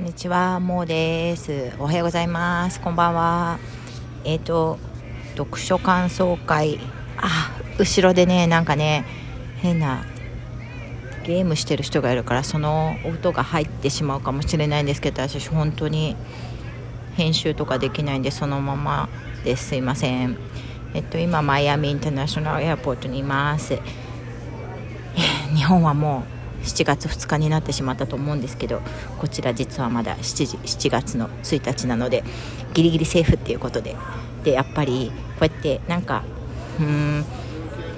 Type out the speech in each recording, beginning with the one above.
こんにちは、もうです。おはようございます。こんばんは。えっ、ー、と、読書感想会。あ、後ろでね、なんかね、変なゲームしてる人がいるから、その音が入ってしまうかもしれないんですけど、私、本当に編集とかできないんで、そのままですいません。えっと、今、マイアミインターナショナルエアポートにいます。日本はもう7月2日になってしまったと思うんですけどこちら実はまだ 7, 時7月の1日なのでギリギリセーフっていうことで。でやっぱりこうやってなんかうん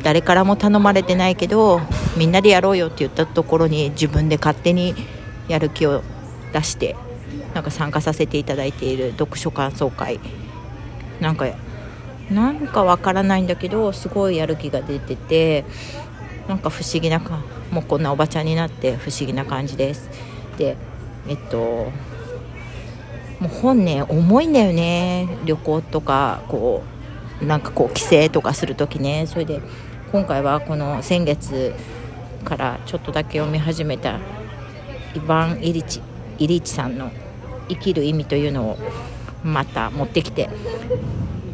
誰からも頼まれてないけどみんなでやろうよって言ったところに自分で勝手にやる気を出してなんか参加させていただいている読書感想会。なんかなんかわからないんだけどすごいやる気が出ててなんか不思議なかもうこんなおばちゃんになって不思議な感じです。でえっともう本ね重いんだよね。旅行とかこうなんかこう帰省とかする時ね。それで今回はこの先月からちょっとだけ読み始めたイヴァン・イリチイリチさんの「生きる意味」というのをまた持ってきて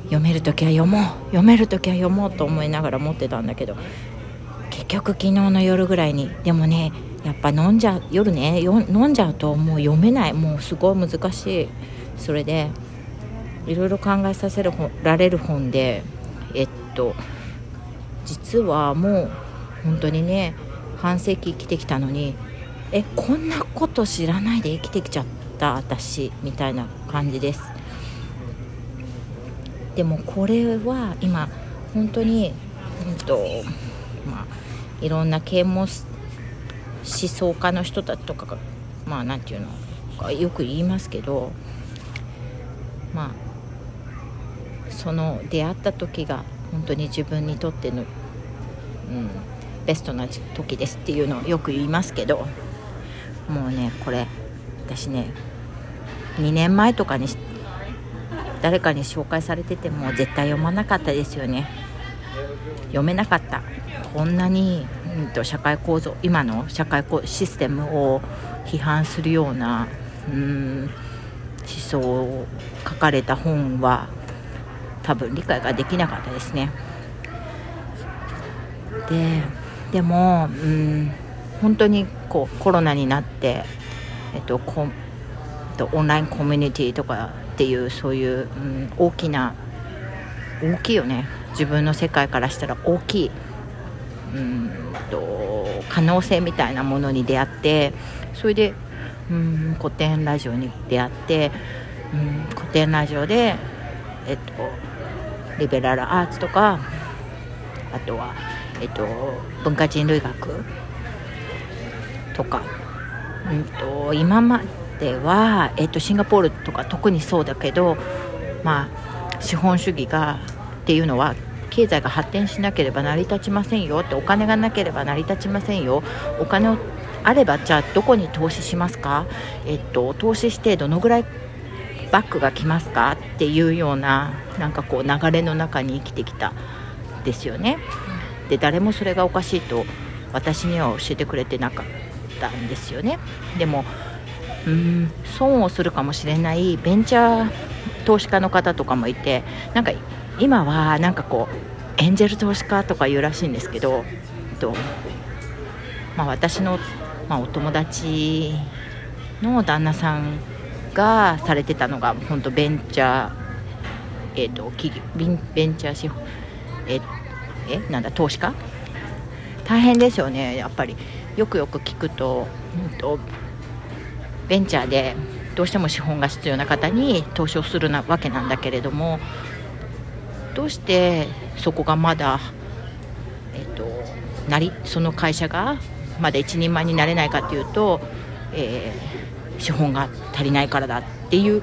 読める時は読もう読める時は読もうと思いながら持ってたんだけど局昨日の夜ぐらいに。でもねやっぱ飲んじゃう夜ねよ飲んじゃうともう読めない。もうすごい難しい。それでいろいろ考えさせられる本でえっと実はもう本当にね半世紀生きてきたのにえこんなこと知らないで生きてきちゃった私みたいな感じです。でもこれは今本当に、うんとまあ、いろんな啓蒙思想家の人たちとかがまあ何て言うのよく言いますけどまあその出会った時が本当に自分にとっての、うん、ベストな時ですっていうのをよく言いますけどもうねこれ私ね2年前とかに誰かに紹介されてても絶対読まなかったですよね。読めなかった。こんなに、うんと、社会構造今の社会システムを批判するようなうん思想を書かれた本は多分理解ができなかったですね。ででもうん本当にこうコロナになって、えっと、ことオンラインコミュニティとかっていうそういう、うん、大きな大きいよね。自分の世界からしたら大きいうんと可能性みたいなものに出会ってそれでうん古典ラジオに出会ってうん古典ラジオで、えっと、リベラルアーツとかあとは、えっと、文化人類学とか、うんと、今までは、えっと、シンガポールとか特にそうだけど、まあ、資本主義がっていうのは経済が発展しなければ成り立ちませんよってお金がなければ成り立ちませんよ。お金をあればじゃあどこに投資しますか、えっと、投資してどのぐらいバックが来ますかっていうようななんかこう流れの中に生きてきたですよね。で誰もそれがおかしいと私には教えてくれてなかったんですよね。でもうーん損をするかもしれないベンチャー投資家の方とかもいてなんか今はなんかこうエンジェル投資家とか言うらしいんですけど、とまあ、私の、まあ、お友達の旦那さんがされてたのが本当ベンチャー、えーと、企業ベンチャー資本ええなんだ投資家？大変ですよね。やっぱり。よくよく聞くと,、うんとベンチャーでどうしても資本が必要な方に投資をするなわけなんだけれどもどうしてそこがまだ、えっと、なりその会社がまだ一人前になれないかというと、えー、資本が足りないからだっていう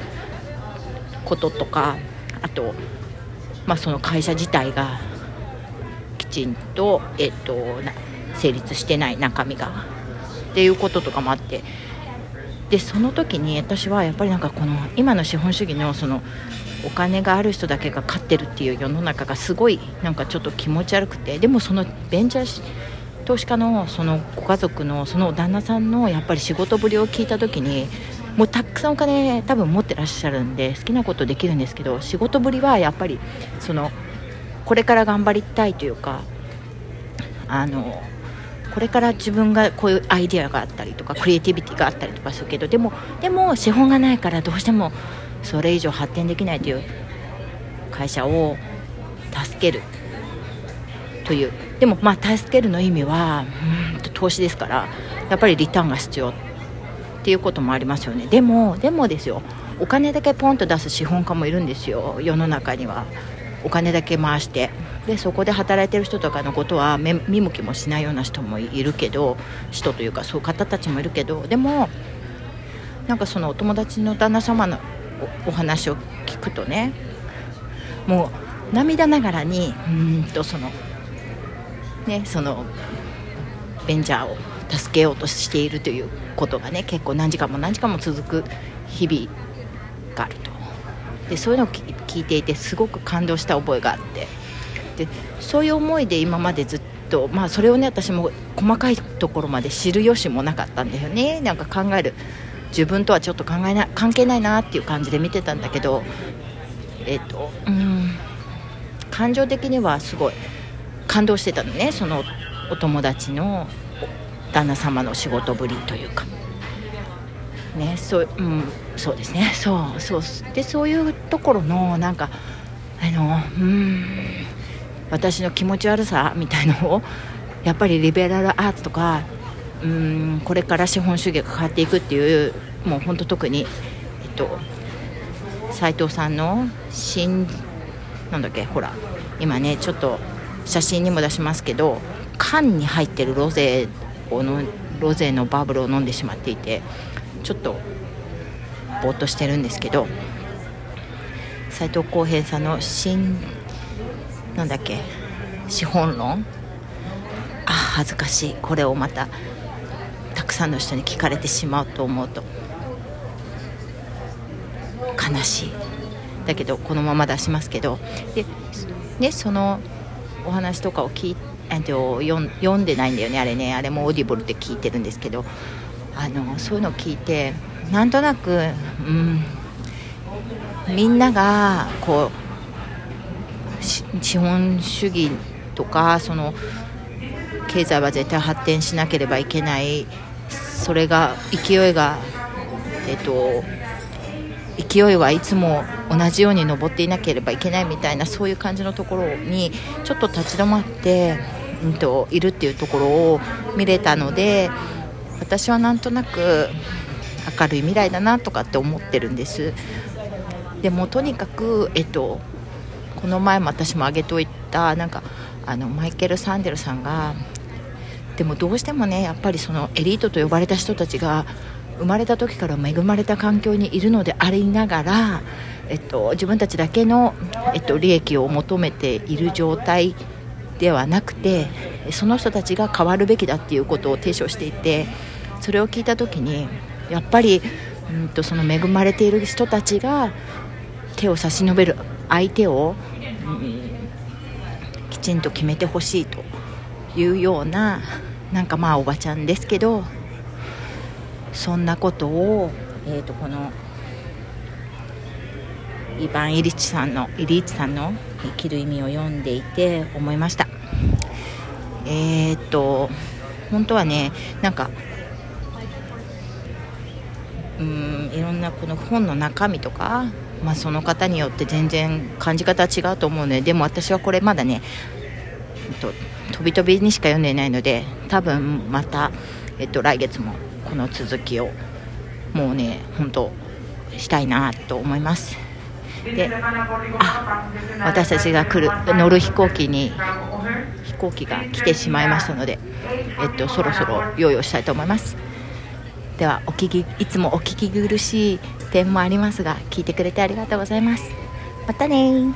こととかあと、まあ、その会社自体がきちんと,、えっと成立してない中身がっていうこととかもあって。でその時に私はやっぱりなんかこの今の資本主義のそのお金がある人だけが勝ってるっていう世の中がすごいなんかちょっと気持ち悪くて。でもそのベンチャー投資家のそのご家族のその旦那さんのやっぱり仕事ぶりを聞いた時にもうたくさんお金多分持ってらっしゃるんで好きなことできるんですけど仕事ぶりはやっぱりそのこれから頑張りたいというかあのこれから自分がこういうアイデアがあったりとかクリエイティビティがあったりとかするけどでもでも資本がないからどうしてもそれ以上発展できないという会社を助けるという。でもまあ助けるの意味はうんと投資ですからやっぱりリターンが必要っていうこともありますよね。でもでもですよ。お金だけポンと出す資本家もいるんですよ。世の中には。お金だけ回して。でそこで働いてる人とかのことは見向きもしないような人もいるけど人というかそういう方たちもいるけど。でもなんかそのお友達の旦那様のお話を聞くとねもう涙ながらにうんとそのねそのベンチャーを助けようとしているということがね結構何時間も何時間も続く日々があると。でそういうのを聞いていてすごく感動した覚えがあって。でそういう思いで今までずっとまあそれをね私も細かいところまで知る由もなかったんだよね。なんか考える自分とはちょっと考えな関係ないなっていう感じで見てたんだけどえっ、とうん感情的にはすごい感動してたのねそのお友達の旦那様の仕事ぶりというか。ねそう,、うん、そうですね。そうそうでそういうところのなんかあのうん私の気持ち悪さみたいのをやっぱりリベラルアーツとかうんこれから資本主義が変わっていくっていうもう本当特にえっと斉藤さんの新なんだっけほら今ねちょっと写真にも出しますけど缶に入ってるロゼをのロゼのバブルを飲んでしまっていてちょっとぼーっとしてるんですけど斎藤幸平さんの新なんだっけ資本論？あ恥ずかしい。これをたくさんの人に聞かれてしまうと思うと悲しい。だけどこのまま出しますけど。で、ね、そのお話とかを聞いて、読んでないんだよね。あれね。あれもオーディブルって聞いてるんですけど。あのそういうのを聞いてなんとなく、うん、みんながこう資本主義とかその経済は絶対発展しなければいけないそれが勢いがえっと勢いはいつも同じように登っていなければいけないみたいなそういう感じのところにちょっと立ち止まって、うんと、いるっていうところを見れたので私はなんとなく明るい未来だなとかって思ってるんです。でもとにかく、えっと、この前も私も挙げといたなんかあのマイケル・サンデルさんがでもどうしてもねやっぱりそのエリートと呼ばれた人たちが生まれた時から恵まれた環境にいるのでありながら、えっと、自分たちだけの、えっと、利益を求めている状態ではなくてその人たちが変わるべきだっていうことを提唱していてそれを聞いた時にやっぱり、うんと、その恵まれている人たちが手を差し伸べる相手を、うん、きちんと決めてほしいというようななんかまあおばちゃんですけどそんなことを、えーと、このイヴァン・イリッチさんのイリッチさんの生きる意味を読んでいて思いました。えっ、ー、と本当はねなんかうんいろんなこの本の中身とか、まあ、その方によって全然感じ方は違うと思うのででも私はこれまだね、と、飛び飛びにしか読んでいないので多分また、えっと、来月もこの続きをもうね本当したいなと思います。であ私たちが来る乗る飛行機に飛行機が来てしまいましたので、えっと、そろそろ用意をしたいと思います。ではお聞きいつもお聞き苦しい点もありますが聞いてくれてありがとうございます。またね